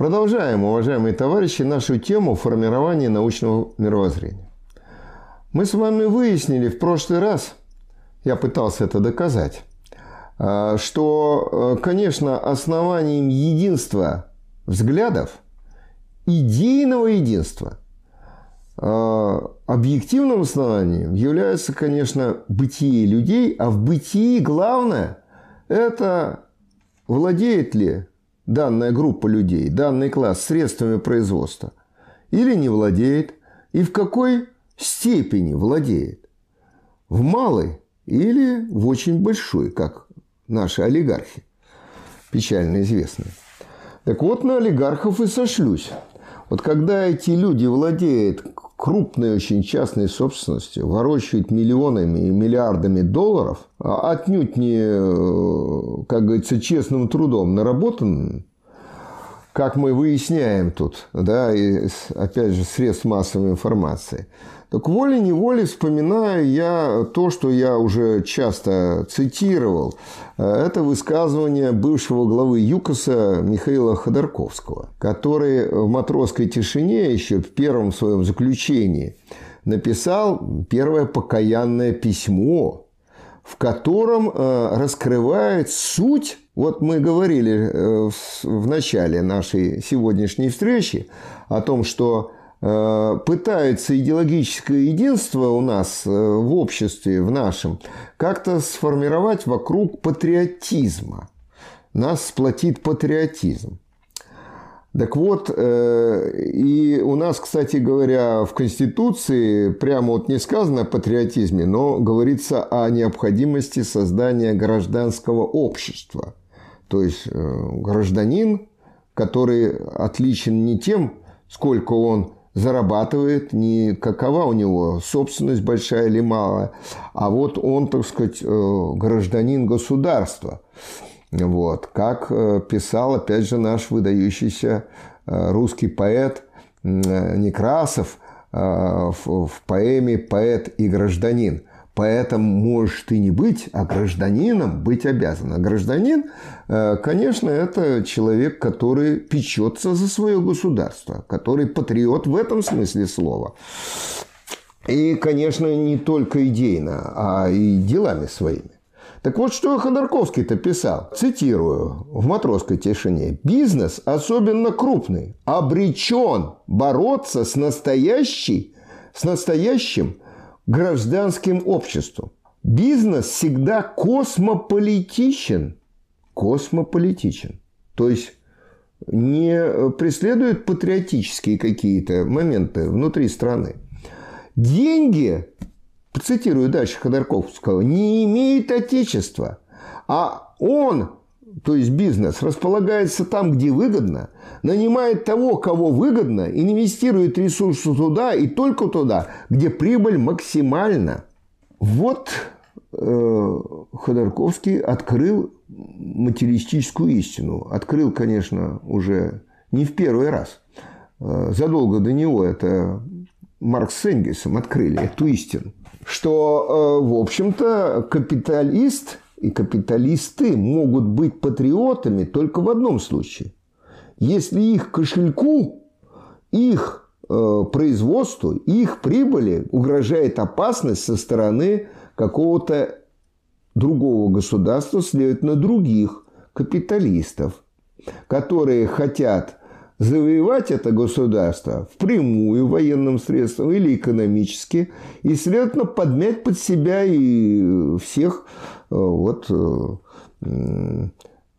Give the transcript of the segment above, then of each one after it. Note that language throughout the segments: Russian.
Продолжаем, уважаемые товарищи, нашу тему формирования научного мировоззрения. Мы с вами выяснили в прошлый раз, я пытался это доказать, а, что, э, конечно, основанием единства взглядов, идейного единства, а, объективным основанием является, конечно, бытие людей, а в бытии главное – это владеет ли данная группа людей, данный класс средствами производства или не владеет, и в какой степени владеет. В малой или в очень большой, как наши олигархи, печально известные. Так вот, на олигархов и сошлюсь. Вот когда эти люди владеют крупной очень частной собственностью, ворочают миллионами и миллиардами долларов, а отнюдь не, э, как говорится, честным трудом наработанным, как мы выясняем тут, да, и опять же, средств массовой информации. Так волей-неволей вспоминаю я то, что я уже часто цитировал. Это высказывание бывшего главы ЮКОСа Михаила Ходорковского, который в «Матросской тишине» еще в первом своем заключении написал первое покаянное письмо, в котором э, раскрывает суть вот мы говорили э, в начале нашей сегодняшней встречи о том, что э, пытаются идеологическое единство у нас э, в обществе, в нашем, как-то сформировать вокруг патриотизма. Нас сплотит патриотизм. Так вот, и у нас, кстати говоря, в Конституции прямо вот не сказано о патриотизме, но говорится о необходимости создания гражданского общества – то есть э, гражданин, который отличен не тем, сколько он зарабатывает, не какова у него собственность большая или малая, а вот он, так сказать, э, гражданин государства. Вот. Как э, писал, опять же, наш выдающийся русский поэт Некрасов в поэме «Поэт и гражданин». Поэтому можешь ты не быть, а гражданином быть обязан. А гражданин, э, конечно, это человек, который печется за свое государство, который патриот в этом смысле слова. И, конечно, не только идейно, а и делами своими. Так вот, что Ходорковский-то писал, цитирую, в «Матросской тишине». «Бизнес, особенно крупный, обречен бороться с настоящей, с настоящим гражданским обществом. Бизнес всегда космополитичен. Космополитичен. То есть не преследует патриотические какие-то моменты внутри страны. Деньги, цитирую дальше Ходорковского, не имеют отечества, а он то есть бизнес, располагается там, где выгодно, нанимает того, кого выгодно, инвестирует ресурсы туда и только туда, где прибыль максимальна. Вот э, Ходорковский открыл материалистическую истину. Открыл, конечно, уже не в первый раз. Э, задолго до него это Маркс с Энгельсом открыли эту истину. Что, э, в общем-то, капиталист – и капиталисты могут быть патриотами только в одном случае. Если их кошельку, их э, производству, их прибыли угрожает опасность со стороны какого-то другого государства, следовательно, других капиталистов, которые хотят завоевать это государство впрямую военным средством или экономически, и, следовательно, подмять под себя и всех э, вот, э,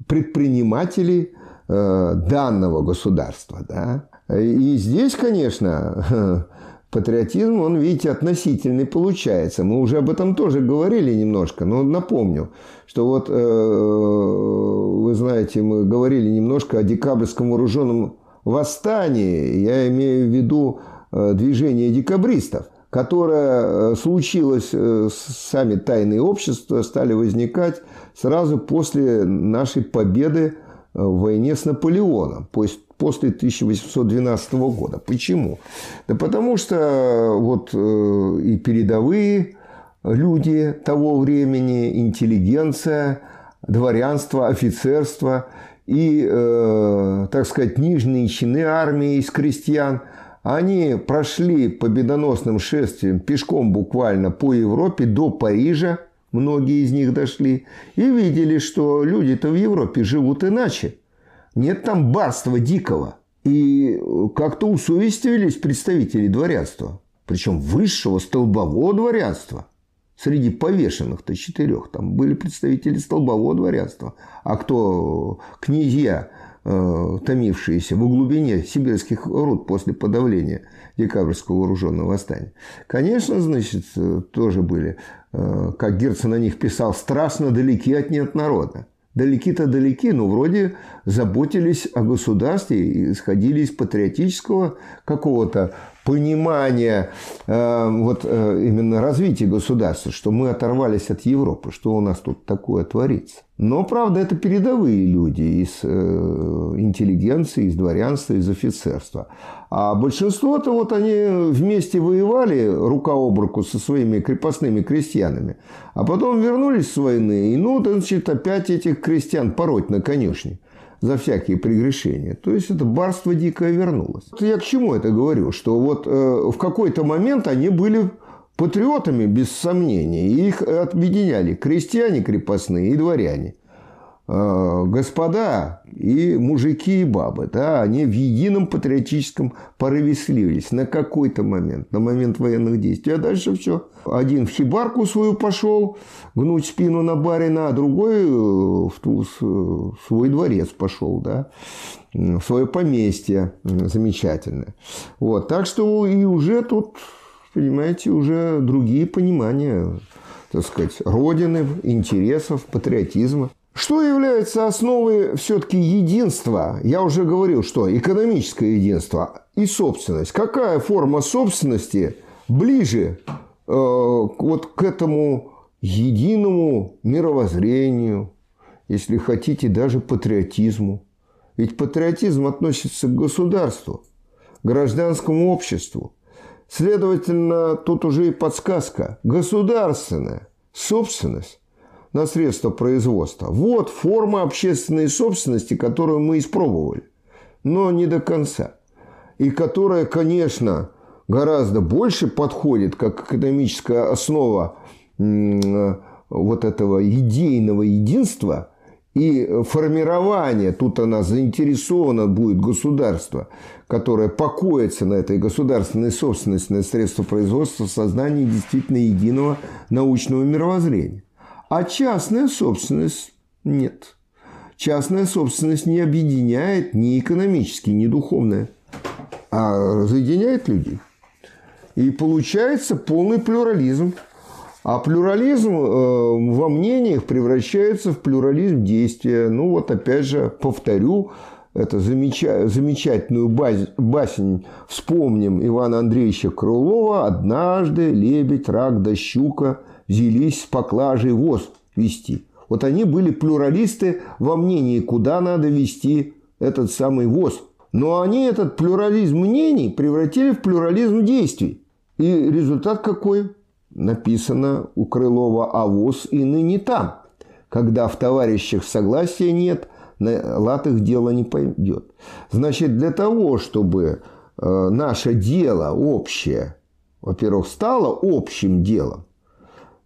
предпринимателей э, данного государства. Да? И здесь, конечно, патриотизм, он, видите, относительный получается. Мы уже об этом тоже говорили немножко, но напомню, что вот, вы знаете, мы говорили немножко о декабрьском вооруженном восстание, я имею в виду э, движение декабристов, которое э, случилось, э, сами тайные общества стали возникать сразу после нашей победы в войне с Наполеоном, после 1812 года. Почему? Да потому что вот и передовые люди того времени, интеллигенция, дворянство, офицерство – и, э, так сказать, нижние чины армии из крестьян, они прошли победоносным шествием пешком буквально по Европе до Парижа, многие из них дошли, и видели, что люди-то в Европе живут иначе. Нет там барства дикого. И как-то усовестились представители дворянства, причем высшего столбового дворянства. Среди повешенных-то четырех там были представители столбового дворянства. А кто князья, э, томившиеся в глубине сибирских руд после подавления декабрьского вооруженного восстания. Конечно, значит, э, тоже были, э, как Герцен о них писал, страстно далеки от нет народа далеки-то далеки, но вроде заботились о государстве и исходили из патриотического какого-то понимания э, вот э, именно развития государства, что мы оторвались от Европы, что у нас тут такое творится. Но, правда, это передовые люди из э, интеллигенции, из дворянства, из офицерства. А большинство-то вот они вместе воевали рука об руку со своими крепостными крестьянами, а потом вернулись с войны, и ну, значит, опять этих крестьян пороть на конюшне за всякие прегрешения. То есть это барство дикое вернулось. Я к чему это говорю? Что вот э, в какой-то момент они были патриотами, без сомнения. И их объединяли крестьяне крепостные и дворяне. Э, господа и мужики и бабы, да, они в едином патриотическом порыве сливались на какой-то момент, на момент военных действий. А дальше все. Один в хибарку свою пошел гнуть спину на барина, а другой э, в, ту, в свой дворец пошел, да, в свое поместье замечательное. Вот, так что и уже тут, понимаете, уже другие понимания, так сказать, родины, интересов, патриотизма. Что является основой все-таки единства? Я уже говорил, что экономическое единство и собственность. Какая форма собственности ближе э, вот к этому единому мировоззрению, если хотите, даже патриотизму? Ведь патриотизм относится к государству, гражданскому обществу. Следовательно, тут уже и подсказка. Государственная собственность на средства производства. Вот форма общественной собственности, которую мы испробовали, но не до конца. И которая, конечно, гораздо больше подходит как экономическая основа вот этого идейного единства и формирования, тут она заинтересована будет государство, которое покоится на этой государственной собственности на средства производства в создании действительно единого научного мировоззрения. А частная собственность нет. Частная собственность не объединяет ни экономически, ни духовная, а разъединяет людей. И получается полный плюрализм. А плюрализм э, во мнениях превращается в плюрализм действия. Ну вот опять же повторю, это замеча... замечательную баз... басень вспомним Ивана Андреевича Крылова «Однажды лебедь, рак да щука взялись с поклажей воз вести. Вот они были плюралисты во мнении, куда надо вести этот самый воз. Но они этот плюрализм мнений превратили в плюрализм действий. И результат какой? Написано у Крылова «А воз и ныне там». Когда в товарищах согласия нет, на лад их дело не пойдет. Значит, для того, чтобы э, наше дело общее, во-первых, стало общим делом,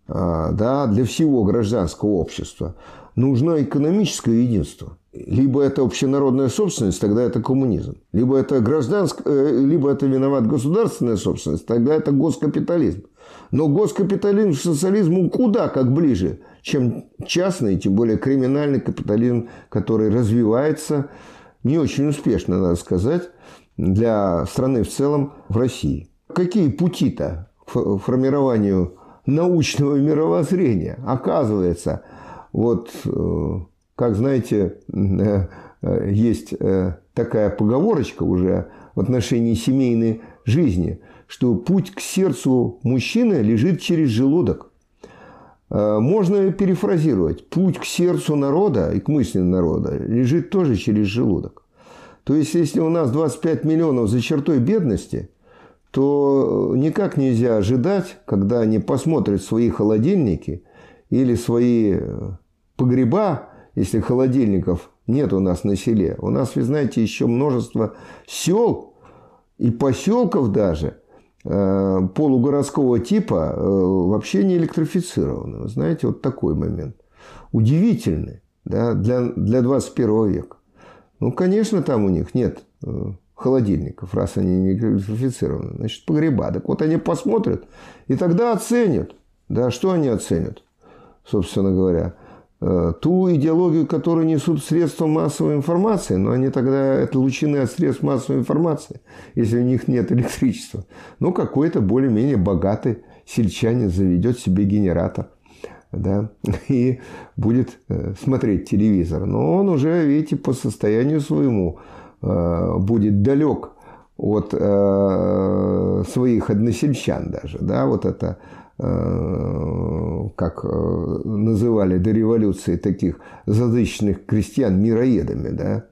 да, для всего гражданского общества, нужно экономическое единство. Либо это общенародная собственность, тогда это коммунизм. Либо это гражданская, э, либо это виноват государственная собственность, тогда это госкапитализм. Но госкапитализм к социализму куда как ближе, чем частный, тем более криминальный капитализм, который развивается не очень успешно, надо сказать, для страны в целом в России. Какие пути-то к формированию научного мировоззрения. Оказывается, вот, э, как знаете, э, э, есть такая поговорочка уже в отношении семейной жизни, что путь к сердцу мужчины лежит через желудок. Можно перефразировать. Путь к сердцу народа и к мысли народа лежит тоже через желудок. То есть, если у нас 25 миллионов за чертой бедности – то никак нельзя ожидать, когда они посмотрят свои холодильники или свои э, погреба если холодильников нет у нас на селе. У нас, вы знаете, еще множество сел и поселков даже э, полугородского типа э, вообще не электрифицированы. Вы знаете, вот такой момент. Удивительный да, для, для 21 века. Ну, конечно, там у них нет э, холодильников, раз они не электрифицированы. Значит, погреба. Так вот они посмотрят и тогда оценят. Да, что они оценят, собственно говоря? Э, ту идеологию, которую несут средства массовой информации, но они тогда, это лучины от средств массовой информации, если у них нет электричества. Ну, какой-то более-менее богатый сельчанин заведет себе генератор да, и будет э, смотреть телевизор. Но он уже, видите, по состоянию своему будет далек от своих односельчан даже, да, вот это Э, как э, называли до революции таких задычных крестьян мироедами, да,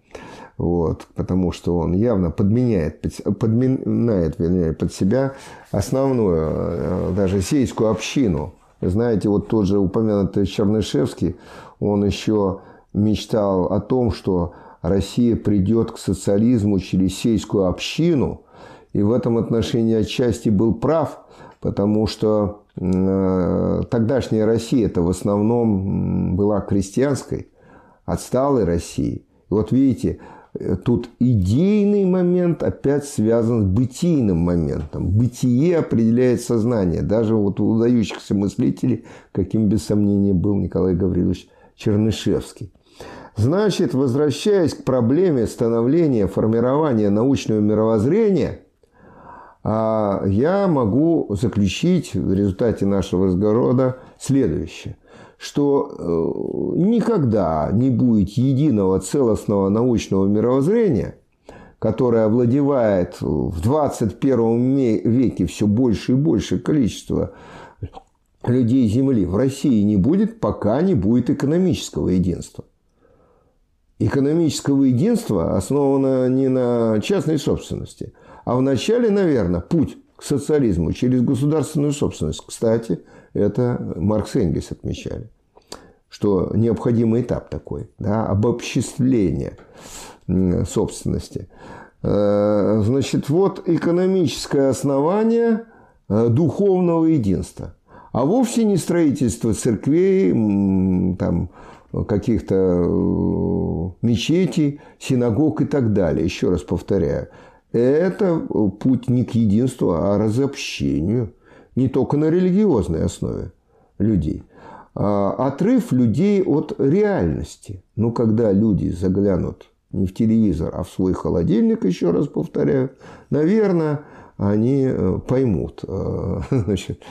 вот, потому что он явно подменяет, подминает вернее, под себя основную, э, даже сельскую общину. Знаете, вот тот же упомянутый Чернышевский, он еще мечтал о том, что Россия придет к социализму через сельскую общину, и в этом отношении отчасти был прав, потому что Э, тогдашняя Россия это в основном была крестьянской, отсталой Россией. Вот видите, э, тут идейный момент опять связан с бытийным моментом. Бытие определяет сознание. Даже вот у выдающихся мыслителей, каким без сомнения был Николай Гаврилович Чернышевский. Значит, возвращаясь к проблеме становления, формирования научного мировоззрения – а я могу заключить в результате нашего разговора следующее, что э, никогда не будет единого целостного научного мировоззрения, которое овладевает в 21 веке все больше и больше количество людей Земли. В России не будет, пока не будет экономического единства. Экономического единства основано не на частной собственности – а вначале, наверное, путь к социализму через государственную собственность. Кстати, это Маркс и Энгельс отмечали, что необходимый этап такой, да, обобществление собственности. Э, значит, вот экономическое основание э, духовного единства, а вовсе не строительство церквей, там, каких-то э, мечетей, синагог и так далее. Еще раз повторяю, это путь не к единству, а разобщению. Не только на религиозной основе людей. А отрыв людей от реальности. Ну, когда люди заглянут не в телевизор, а в свой холодильник, еще раз повторяю, наверное, они э, поймут, э, значит,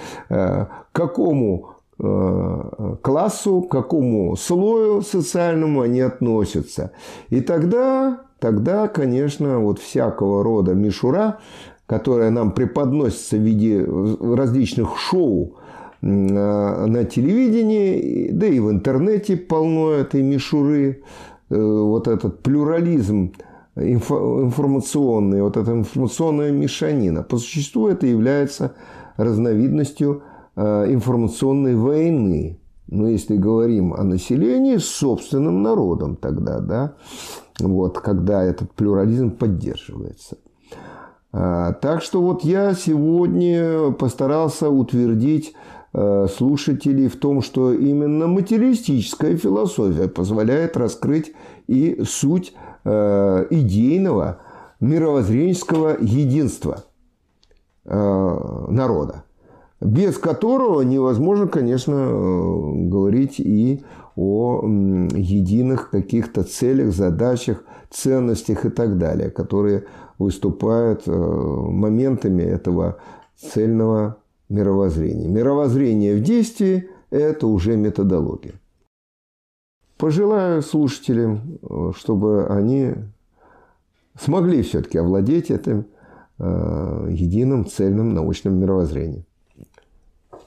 какому классу, к какому слою социальному они относятся. И тогда тогда, конечно, вот всякого рода мишура, которая нам преподносится в виде различных шоу на телевидении, да и в интернете полно этой мишуры, э, вот этот плюрализм информационный, вот эта информационная мешанина. По существу это является разновидностью э, информационной войны. Но если говорим о населении с собственным народом тогда, да, вот, когда этот плюрализм поддерживается. А, так что вот я сегодня постарался утвердить э, слушателей в том, что именно материалистическая философия позволяет раскрыть и суть э, идейного мировоззренческого единства э, народа, без которого невозможно, конечно, говорить и о единых каких-то целях, задачах, ценностях и так далее, которые выступают э, моментами этого цельного мировоззрения. Мировоззрение в действии – это уже методология. Пожелаю слушателям, э, чтобы они смогли все-таки овладеть этим э, единым цельным научным мировоззрением.